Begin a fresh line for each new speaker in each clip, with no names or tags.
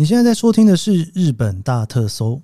你现在在收听的是《日本大特搜》，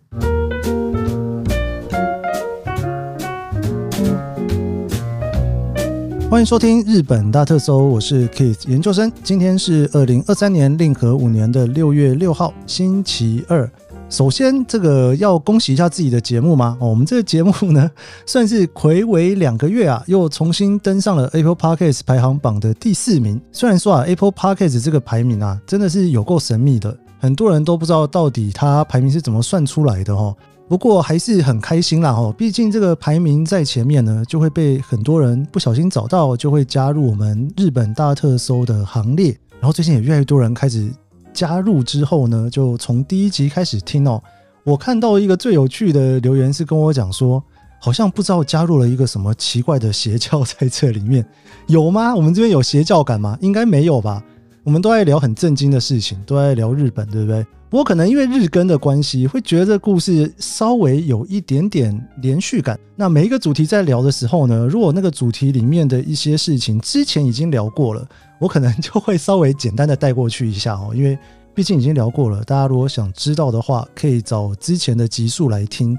欢迎收听《日本大特搜》，我是 Keith 研究生。今天是二零二三年令和五年的六月六号，星期二。首先，这个要恭喜一下自己的节目吗？哦，我们这个节目呢，算是睽违两个月啊，又重新登上了 Apple Podcast 排行榜的第四名。虽然说啊，Apple Podcast 这个排名啊，真的是有够神秘的，很多人都不知道到底它排名是怎么算出来的哦。不过还是很开心啦哦，毕竟这个排名在前面呢，就会被很多人不小心找到，就会加入我们日本大特搜的行列。然后最近也越来越多人开始。加入之后呢，就从第一集开始听哦。我看到一个最有趣的留言是跟我讲说，好像不知道加入了一个什么奇怪的邪教在这里面，有吗？我们这边有邪教感吗？应该没有吧。我们都在聊很正经的事情，都在聊日本，对不对？不过可能因为日更的关系，会觉得这故事稍微有一点点连续感。那每一个主题在聊的时候呢，如果那个主题里面的一些事情之前已经聊过了，我可能就会稍微简单的带过去一下哦，因为毕竟已经聊过了。大家如果想知道的话，可以找之前的集数来听。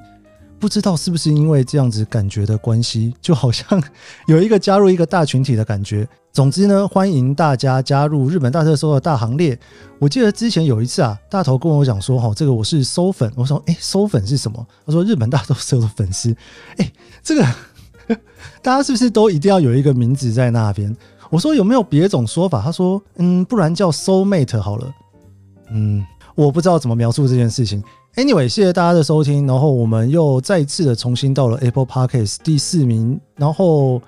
不知道是不是因为这样子感觉的关系，就好像 有一个加入一个大群体的感觉。总之呢，欢迎大家加入日本大特搜的大行列。我记得之前有一次啊，大头跟我讲说：“哈，这个我是搜粉。”我说：“哎，搜粉是什么？”他说：“日本大特搜的粉丝。”哎，这个 大家是不是都一定要有一个名字在那边？我说：“有没有别种说法？”他说：“嗯，不然叫 Soulmate 好了。”嗯，我不知道怎么描述这件事情。Anyway，谢谢大家的收听，然后我们又再一次的重新到了 Apple Podcast 第四名，然后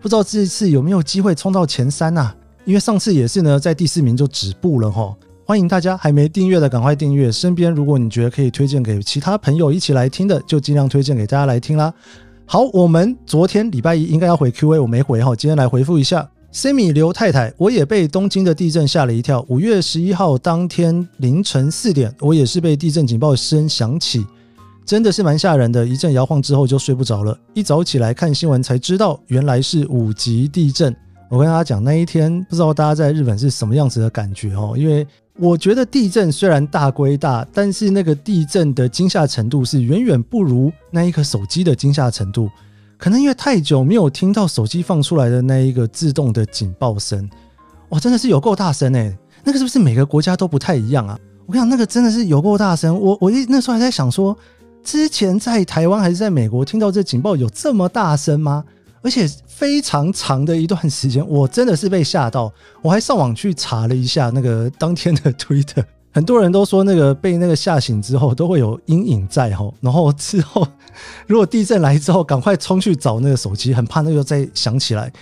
不知道这一次有没有机会冲到前三呐、因为上次也是呢，在第四名就止步了哈。欢迎大家还没订阅的赶快订阅，身边如果你觉得可以推荐给其他朋友一起来听的，就尽量推荐给大家来听啦。好，我们昨天礼拜一应该要回 Q&A，我没回哈，今天来回复一下。Sammy 刘太太，我也被东京的地震吓了一跳。五月十一号当天凌晨四点，我也是被地震警报声响起，真的是蛮吓人的。一阵摇晃之后就睡不着了，一早起来看新闻才知道原来是五级地震。我跟大家讲，那一天不知道大家在日本是什么样子的感觉哦，因为我觉得地震虽然大归大，但是那个地震的惊吓程度是远远不如那一颗手机的惊吓程度。可能因为太久没有听到手机放出来的那一个自动的警报声，哇，真的是有够大声诶，那个是不是每个国家都不太一样啊？我跟你讲，那个真的是有够大声。我我一那时候还在想说，之前在台湾还是在美国听到这警报有这么大声吗？而且非常长的一段时间，我真的是被吓到。我还上网去查了一下那个当天的 Twitter。很多人都说那个被那个吓醒之后都会有阴影在吼，然后之后 如果地震来之后赶快冲去找那个手机，很怕那个再响起来，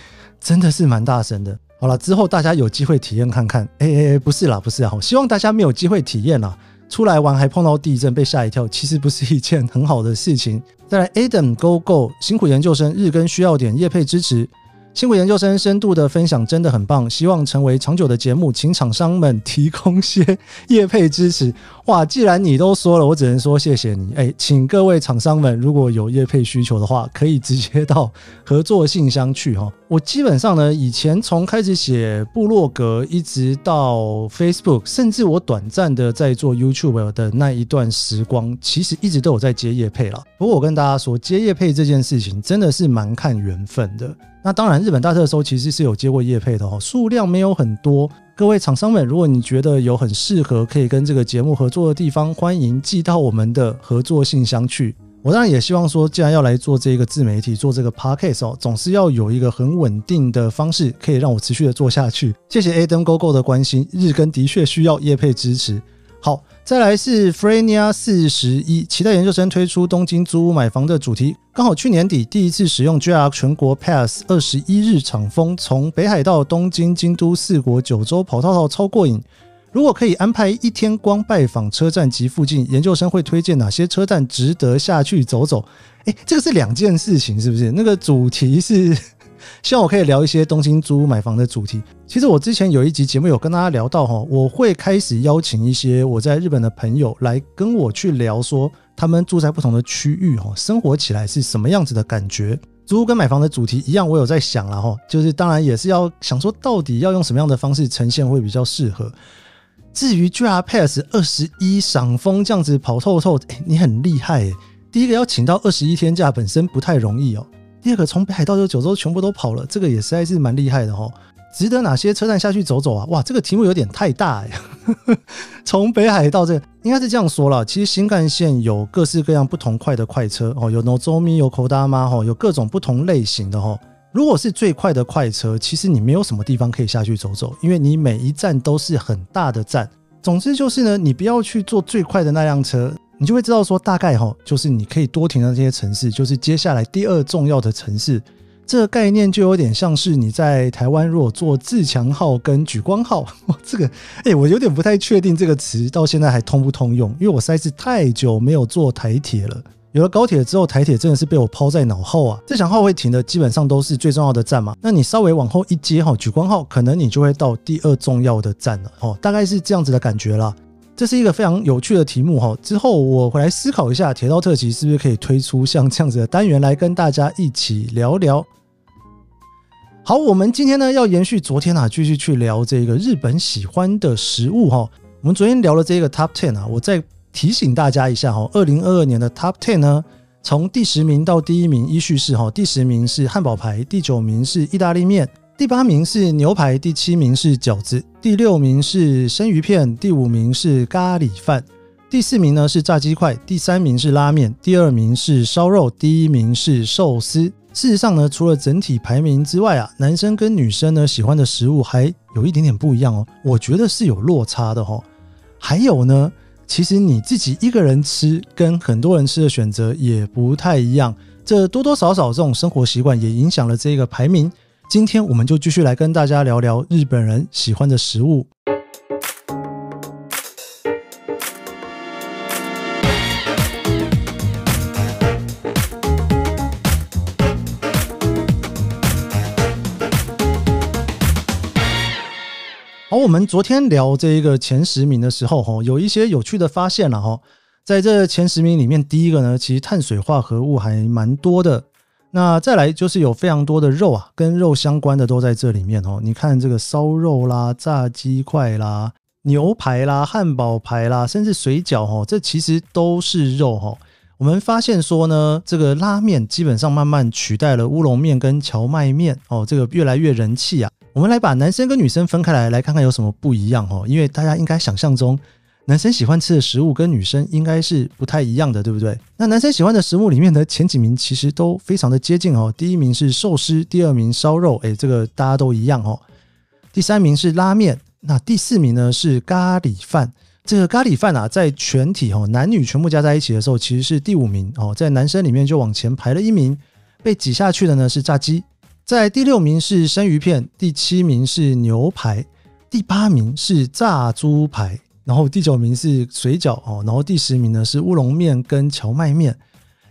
真的是蛮大声的。好了，之后大家有机会体验看看。哎哎哎，不是啦，不是啦，希望大家没有机会体验啦。出来玩还碰到地震被吓一跳，其实不是一件很好的事情。再来，Adam Go Go 辛苦研究生日更需要点业配支持。辛苦研究生深度的分享真的很棒，希望成为长久的节目，请厂商们提供些业配支持。哇，既然你都说了，我只能说谢谢你。哎，请各位厂商们如果有业配需求的话，可以直接到合作信箱去哈。我基本上呢，以前从开始写部落格，一直到 Facebook，甚至我短暂的在做 YouTube 的那一段时光，其实一直都有在接业配了。不过我跟大家说，接业配这件事情真的是蛮看缘分的。那当然，日本大特搜其实是有接过业配的哦，数量没有很多。各位厂商们，如果你觉得有很适合可以跟这个节目合作的地方，欢迎寄到我们的合作信箱去。我当然也希望说，既然要来做这个自媒体，做这个 podcast 哦，总是要有一个很稳定的方式，可以让我持续的做下去。谢谢 Adam GoGo 的关心，日更的确需要业配支持。好，再来是 Frenia 四十一，期待研究生推出东京租屋买房的主题。刚好去年底第一次使用 JR 全国 Pass 二十一日敞风，从北海道、东京、京都四国九州跑套套超过瘾。如果可以安排一天光拜访车站及附近，研究生会推荐哪些车站值得下去走走？诶，这个是两件事情，是不是？那个主题是。希望我可以聊一些东京租屋买房的主题。其实我之前有一集节目有跟大家聊到哈，我会开始邀请一些我在日本的朋友来跟我去聊，说他们住在不同的区域哈，生活起来是什么样子的感觉。租屋跟买房的主题一样，我有在想了哈，就是当然也是要想说到底要用什么样的方式呈现会比较适合。至于 GR Pass 二十一赏枫这样子跑透透，欸，你很厉害欸。第一个要请到二十一天假本身不太容易哦。第二个从北海道到九州全部都跑了，这个也实在是蛮厉害的哦。值得哪些车站下去走走啊？哇，这个题目有点太大哎。从北海道这个，应该是这样说了，其实新干线有各式各样不同快的快车哦，有 Nozomi，有 Kodama 哈，有各种不同类型的哈。如果是最快的快车，其实你没有什么地方可以下去走走，因为你每一站都是很大的站。总之就是呢，你不要去坐最快的那辆车，你就会知道说大概哈，就是你可以多停的这些城市，就是接下来第二重要的城市。这个概念就有点像是你在台湾如果坐自强号跟莒光号，这个哎，我有点不太确定这个词到现在还通不通用，因为我实在是太久没有坐台铁了。有了高铁之后，台铁真的是被我抛在脑后啊！自强号会停的基本上都是最重要的站嘛，那你稍微往后一接哈，莒光号可能你就会到第二重要的站了哦，大概是这样子的感觉啦。这是一个非常有趣的题目哈，之后我回来思考一下，铁道特辑是不是可以推出像这样子的单元来跟大家一起聊聊。好，我们今天呢要延续昨天啊，继续去聊这个日本喜欢的食物哈。我们昨天聊了这个 Top Ten 啊，我在。提醒大家一下哈，二零二二年的 Top Ten 呢，从第十名到第一名依序是哈，第十名是汉堡排，第九名是意大利面，第八名是牛排，第七名是饺子，第六名是生鱼片，第五名是咖喱饭，第四名呢是炸鸡块，第三名是拉面，第二名是烧肉，第一名是寿司。事实上呢，除了整体排名之外啊，男生跟女生呢喜欢的食物还有一点点不一样哦，我觉得是有落差的哈。还有呢。其实你自己一个人吃跟很多人吃的选择也不太一样，这多多少少这种生活习惯也影响了这个排名。今天我们就继续来跟大家聊聊日本人喜欢的食物。我们昨天聊这一个前十名的时候，哈，有一些有趣的发现了哈。在这前十名里面，第一个呢，其实碳水化合物还蛮多的。那再来就是有非常多的肉啊，跟肉相关的都在这里面哦。你看这个烧肉啦、炸鸡块啦、牛排啦、汉堡排啦，甚至水饺哈，这其实都是肉哈。我们发现说呢，这个拉面基本上慢慢取代了乌龙面跟荞麦面哦，这个越来越人气啊。我们来把男生跟女生分开来，来看看有什么不一样哦。因为大家应该想象中，男生喜欢吃的食物跟女生应该是不太一样的，对不对？那男生喜欢的食物里面的前几名其实都非常的接近哦。第一名是寿司，第二名烧肉，诶，这个大家都一样哦。第三名是拉面，那第四名呢是咖喱饭。这个咖喱饭啊，在全体哦男女全部加在一起的时候，其实是第五名哦。在男生里面就往前排了一名，被挤下去的呢是炸鸡。在第六名是生鱼片，第七名是牛排，第八名是炸猪排，然后第九名是水饺哦，然后第十名呢是乌龙面跟荞麦面。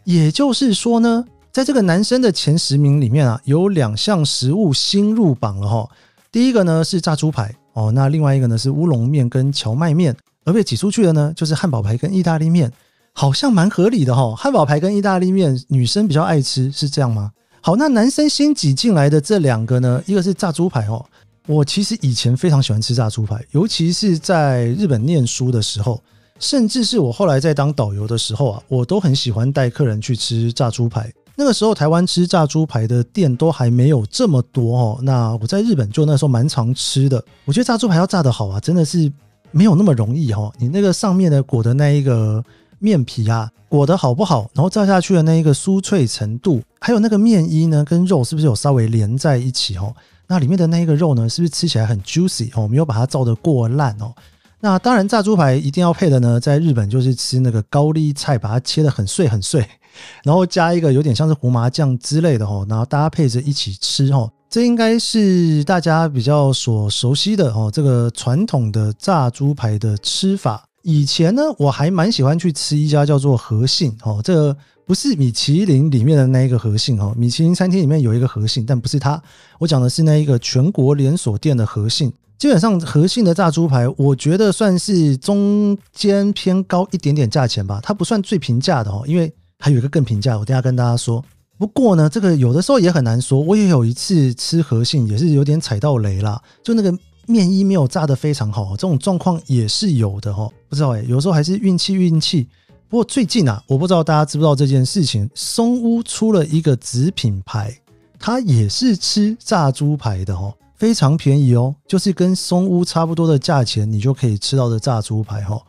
也就是说呢，在这个男生的前十名里面啊，有两项食物新入榜了哈。第一个呢是炸猪排哦，那另外一个呢是乌龙面跟荞麦面，而被挤出去的呢就是汉堡排跟意大利面，好像蛮合理的哈。汉堡排跟意大利面女生比较爱吃，是这样吗？好，那男生新挤进来的这两个呢，一个是炸猪排哦。我其实以前非常喜欢吃炸猪排，尤其是在日本念书的时候，甚至是我后来在当导游的时候啊，我都很喜欢带客人去吃炸猪排。那个时候台湾吃炸猪排的店都还没有这么多哦。那我在日本就那时候蛮常吃的。我觉得炸猪排要炸得好啊，真的是没有那么容易哦。你那个上面的裹的那一个。面皮啊，裹得好不好？然后炸下去的那一个酥脆程度，还有那个面衣呢，跟肉是不是有稍微连在一起哦？那里面的那一个肉呢，是不是吃起来很 juicy 哦？没有把它炸得过烂哦？那当然，炸猪排一定要配的呢，在日本就是吃那个高丽菜，把它切得很碎很碎，然后加一个有点像是胡麻酱之类的哦，然后搭配着一起吃哦。这应该是大家比较所熟悉的哦，这个传统的炸猪排的吃法。以前呢，我还蛮喜欢去吃一家叫做和信哦，这不是米其林里面的那一个和信哦，米其林餐厅里面有一个和信，但不是它。我讲的是那一个全国连锁店的和信。基本上和信的炸猪排，我觉得算是中间偏高一点点价钱吧，它不算最平价的哦，因为还有一个更平价，我等下跟大家说。不过呢，这个有的时候也很难说。我也有一次吃和信，也是有点踩到雷啦，就那个面衣没有炸得非常好，这种状况也是有的哈。不知道哎，有时候还是运气运气。不过最近啊，我不知道大家知不知道这件事情，松屋出了一个子品牌，它也是吃炸猪排的哈，非常便宜哦，就是跟松屋差不多的价钱，你就可以吃到的炸猪排哈。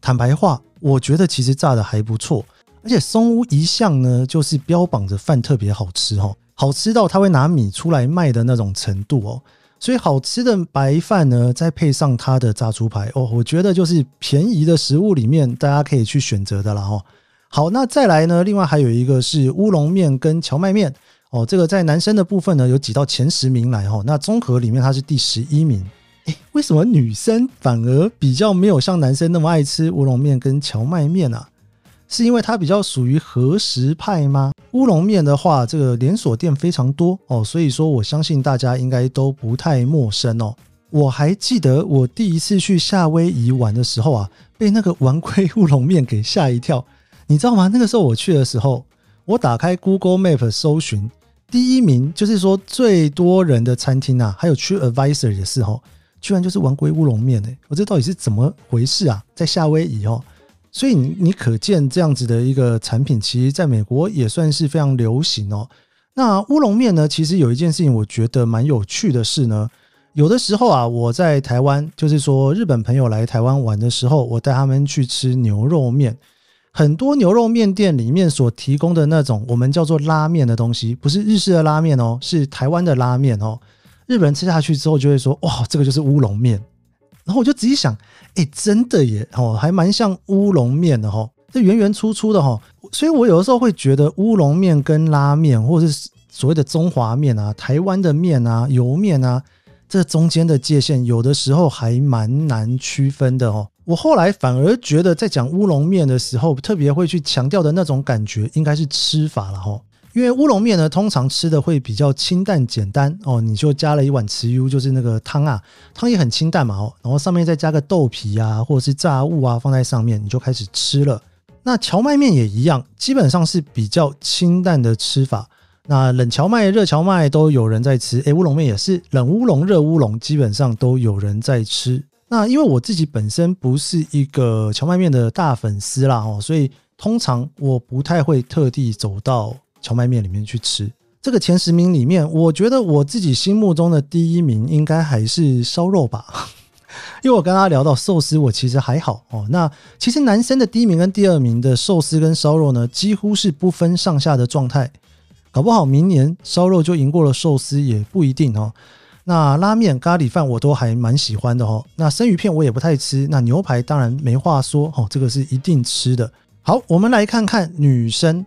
坦白话，我觉得其实炸的还不错，而且松屋一向呢就是标榜着饭特别好吃哈，好吃到他会拿米出来卖的那种程度哦。所以好吃的白饭呢，再配上它的炸猪排哦，我觉得就是便宜的食物里面大家可以去选择的了哈。好，那再来呢，另外还有一个是乌龙面跟荞麦面哦，这个在男生的部分呢有挤到前十名来哈。那综合里面它是第十一名，诶，为什么女生反而比较没有像男生那么爱吃乌龙面跟荞麦面啊？是因为它比较属于和食派吗？乌龙面的话，这个连锁店非常多哦，所以说我相信大家应该都不太陌生哦。我还记得我第一次去夏威夷玩的时候啊，被那个丸龟乌龙面给吓一跳。你知道吗？那个时候我去的时候，我打开 Google Map 搜寻，第一名就是说最多人的餐厅啊，还有 TripAdvisor 也是哦，居然就是丸龟乌龙面诶，我这到底是怎么回事啊？在夏威夷哦。所以你你可见这样子的一个产品，其实在美国也算是非常流行哦。那乌龙面呢，其实有一件事情我觉得蛮有趣的是呢，有的时候啊，我在台湾，就是说日本朋友来台湾玩的时候，我带他们去吃牛肉面，很多牛肉面店里面所提供的那种我们叫做拉面的东西，不是日式的拉面哦，是台湾的拉面哦。日本人吃下去之后就会说，哇，这个就是乌龙面。然后我就仔细想，哎，真的耶，哦，还蛮像乌龙面的哈，这圆圆粗粗的哈，所以我有的时候会觉得乌龙面跟拉面，或者是所谓的中华面啊、台湾的面啊、油面啊，这中间的界限有的时候还蛮难区分的哦。我后来反而觉得，在讲乌龙面的时候，特别会去强调的那种感觉，应该是吃法了哈。因为乌龙面呢，通常吃的会比较清淡简单哦，你就加了一碗豉油，就是那个汤啊，汤也很清淡嘛哦，然后上面再加个豆皮啊，或者是炸物啊，放在上面，你就开始吃了。那荞麦面也一样，基本上是比较清淡的吃法。那冷荞麦、热荞麦都有人在吃，诶，乌龙面也是冷乌龙、热乌龙，基本上都有人在吃。那因为我自己本身不是一个荞麦面的大粉丝啦哦，所以通常我不太会特地走到。荞麦面里面去吃这个前十名里面，我觉得我自己心目中的第一名应该还是烧肉吧，因为我跟他聊到寿司，我其实还好哦。那其实男生的第一名跟第二名的寿司跟烧肉呢，几乎是不分上下的状态，搞不好明年烧肉就赢过了寿司也不一定哦。那拉面、咖喱饭我都还蛮喜欢的哦。那生鱼片我也不太吃，那牛排当然没话说哦，这个是一定吃的。好，我们来看看女生。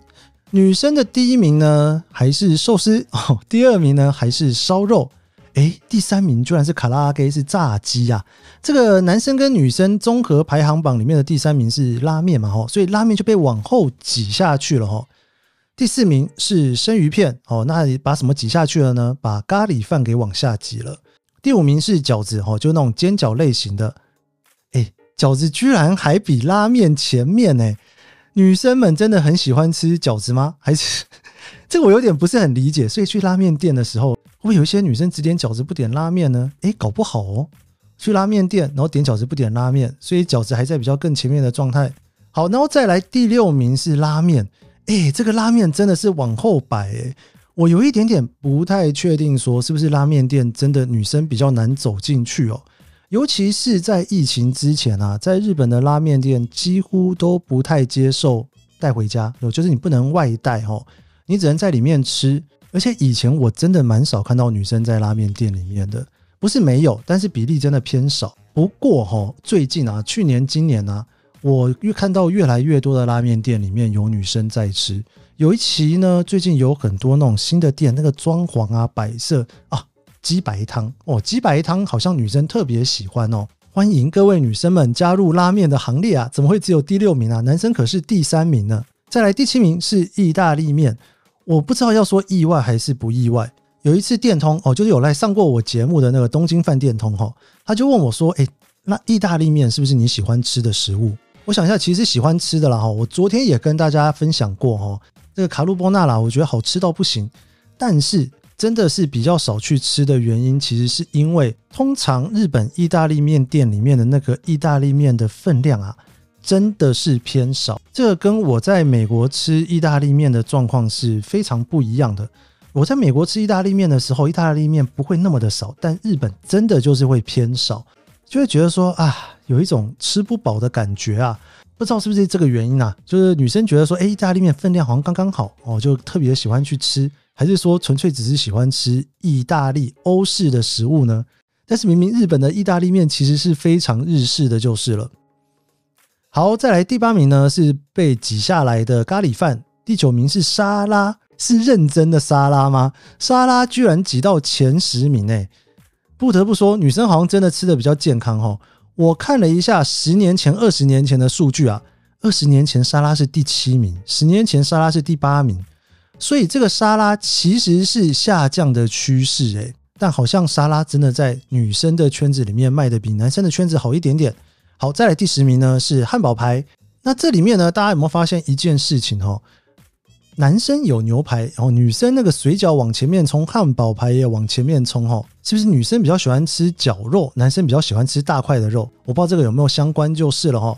女生的第一名呢，还是寿司 哦，第二名呢，还是烧肉，诶，第三名居然是卡拉 OK，是炸鸡呀！这个男生跟女生综合排行榜里面的第三名是拉面嘛，吼，所以拉面就被往后挤下去了，吼。第四名是生鱼片，哦，那把什么挤下去了呢？把咖喱饭给往下挤了。第五名是饺子，哦，就那种煎饺类型的，诶，饺子居然还比拉面前面呢。女生们真的很喜欢吃饺子吗？还是这个我有点不是很理解。所以去拉面店的时候，会不会有一些女生只点饺子不点拉面呢？诶，搞不好哦，去拉面店然后点饺子不点拉面，所以饺子还在比较更前面的状态。好，然后再来第六名是拉面。诶，这个拉面真的是往后摆诶，我有一点点不太确定，说是不是拉面店真的女生比较难走进去哦。尤其是在疫情之前啊，在日本的拉面店几乎都不太接受带回家，有就是你不能外带哦，你只能在里面吃。而且以前我真的蛮少看到女生在拉面店里面的，不是没有，但是比例真的偏少。不过哈，最近啊，去年、今年啊，我越看到越来越多的拉面店里面有女生在吃。有一期呢，最近有很多那种新的店，那个装潢啊、摆设啊。鸡白汤哦，鸡白汤好像女生特别喜欢哦。欢迎各位女生们加入拉面的行列啊！怎么会只有第六名啊？男生可是第三名呢。再来第七名是意大利面，我不知道要说意外还是不意外。有一次电通哦，就是有来上过我节目的那个东京饭店通哈，他就问我说：“诶，那意大利面是不是你喜欢吃的食物？”我想一下，其实喜欢吃的啦哈。我昨天也跟大家分享过哈，这个卡路波纳啦，我觉得好吃到不行，但是。真的是比较少去吃的原因，其实是因为通常日本意大利面店里面的那个意大利面的分量啊，真的是偏少。这个跟我在美国吃意大利面的状况是非常不一样的。我在美国吃意大利面的时候，意大利面不会那么的少，但日本真的就是会偏少，就会觉得说啊，有一种吃不饱的感觉啊。不知道是不是这个原因啊？就是女生觉得说，哎，意大利面分量好像刚刚好哦，就特别喜欢去吃。还是说纯粹只是喜欢吃意大利欧式的食物呢？但是明明日本的意大利面其实是非常日式的就是了。好，再来第八名呢是被挤下来的咖喱饭，第九名是沙拉，是认真的沙拉吗？沙拉居然挤到前十名诶！不得不说，女生好像真的吃得比较健康哦。我看了一下十年前、二十年前的数据啊，二十年前沙拉是第七名，十年前沙拉是第八名。所以这个沙拉其实是下降的趋势，诶，但好像沙拉真的在女生的圈子里面卖的比男生的圈子好一点点。好，再来第十名呢是汉堡排。那这里面呢，大家有没有发现一件事情哦？男生有牛排，然后女生那个水饺往前面冲，汉堡排也往前面冲，哈，是不是女生比较喜欢吃绞肉，男生比较喜欢吃大块的肉？我不知道这个有没有相关，就是了哈。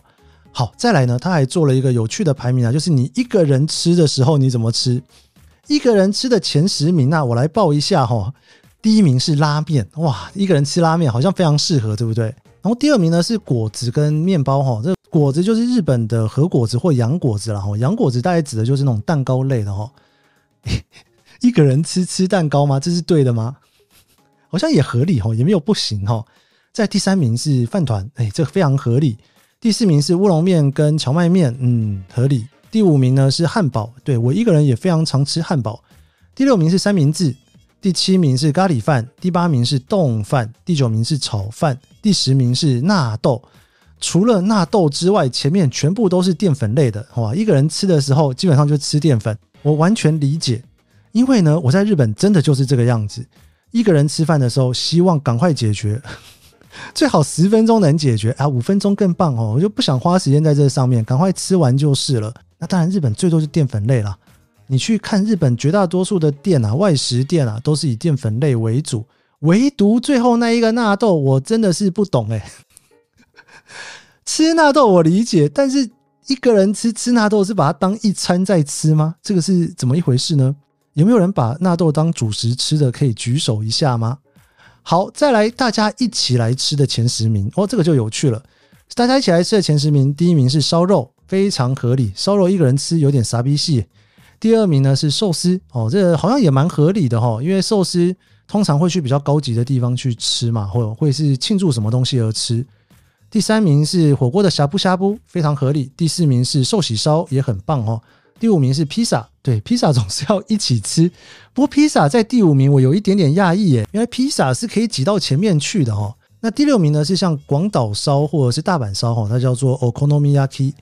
好，再来呢，他还做了一个有趣的排名啊，就是你一个人吃的时候你怎么吃？一个人吃的前十名啊，我来报一下哈。第一名是拉面，哇，一个人吃拉面好像非常适合，对不对？然后第二名呢是果子跟面包哈，这果子就是日本的和果子或洋果子了哈，洋果子大概指的就是那种蛋糕类的哈。一个人吃吃蛋糕吗？这是对的吗？好像也合理哈，也没有不行哈。在第三名是饭团，哎，这非常合理。第四名是乌龙面跟蕎麦面，嗯，合理。第五名呢是汉堡，对，我一个人也非常常吃汉堡。第六名是三明治，第七名是咖喱饭，第八名是冻饭，第九名是炒饭，第十名是纳豆。除了纳豆之外，前面全部都是淀粉类的。哇，一个人吃的时候基本上就吃淀粉，我完全理解。因为呢，我在日本真的就是这个样子，一个人吃饭的时候希望赶快解决。最好十分钟能解决啊，五分钟更棒哦！我就不想花时间在这上面，赶快吃完就是了。那当然，日本最多是淀粉类啦。你去看日本绝大多数的店啊，外食店啊，都是以淀粉类为主，唯独最后那一个纳豆，我真的是不懂哎。吃纳豆我理解，但是一个人吃吃纳豆是把它当一餐在吃吗？这个是怎么一回事呢？有没有人把纳豆当主食吃的？可以举手一下吗？好，再来，大家一起来吃的前十名哦，这个就有趣了。大家一起来吃的前十名，第一名是烧肉，非常合理。烧肉一个人吃有点傻逼戏。第二名呢是寿司哦，这好像也蛮合理的哈，因为寿司通常会去比较高级的地方去吃嘛，或者会是庆祝什么东西而吃。第三名是火锅的呷哺呷哺，非常合理。第四名是寿喜烧，也很棒哦。第五名是披萨，对，披萨总是要一起吃。不过披萨在第五名，我有一点点讶异耶，原来披萨是可以挤到前面去的哈。那第六名呢是像广岛烧或者是大阪烧哈，它叫做 Okonomiyaki。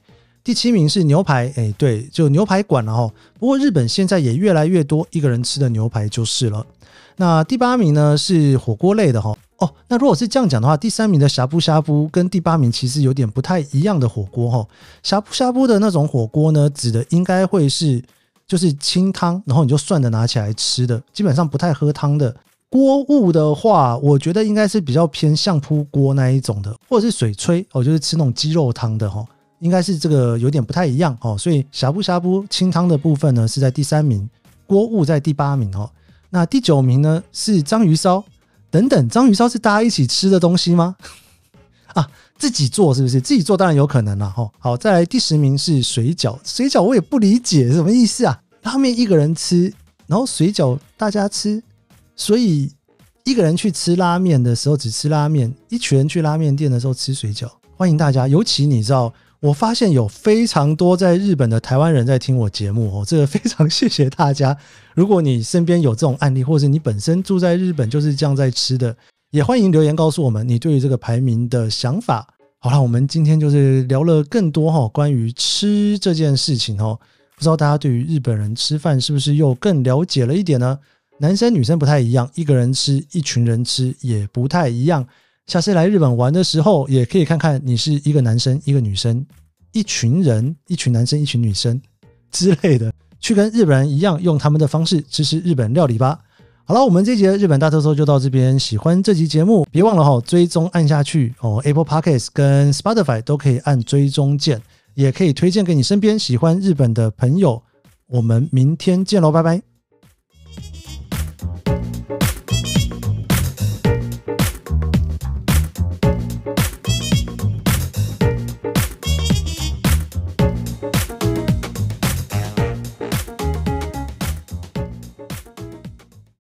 第七名是牛排，哎，对，就牛排馆了哈。不过日本现在也越来越多一个人吃的牛排就是了。那第八名呢是火锅类的哈。哦，那如果是这样讲的话，第三名的呷哺呷哺跟第八名其实有点不太一样的火锅哈。呷哺呷哺的那种火锅呢，指的应该会是就是清汤，然后你就涮着拿起来吃的，基本上不太喝汤的。锅物的话，我觉得应该是比较偏相扑锅那一种的，或者是水炊哦，就是吃那种鸡肉汤的哈，应该是这个有点不太一样哦。所以呷哺呷哺清汤的部分呢是在第三名，锅物在第八名哦。那第九名呢是章鱼烧。等等，章鱼烧是大家一起吃的东西吗？啊，自己做是不是？自己做当然有可能了哈。好，再来第十名是水饺，水饺我也不理解什么意思啊？拉面一个人吃，然后水饺大家吃，所以一个人去吃拉面的时候只吃拉面，一群人去拉面店的时候吃水饺。欢迎大家，尤其你知道。我发现有非常多在日本的台湾人在听我节目哦，这个非常谢谢大家。如果你身边有这种案例，或者你本身住在日本就是这样在吃的，也欢迎留言告诉我们你对于这个排名的想法。好了，我们今天就是聊了更多哈关于吃这件事情哦，不知道大家对于日本人吃饭是不是又更了解了一点呢？男生女生不太一样，一个人吃，一群人吃也不太一样。下次来日本玩的时候，也可以看看你是一个男生、一个女生、一群人、一群男生、一群女生之类的，去跟日本人一样，用他们的方式吃吃日本料理吧。好了，我们这集的日本大特搜就到这边。喜欢这集节目，别忘了哈追踪按下去哦。Apple Podcast 跟 Spotify 都可以按追踪键，也可以推荐给你身边喜欢日本的朋友。我们明天见喽，拜拜。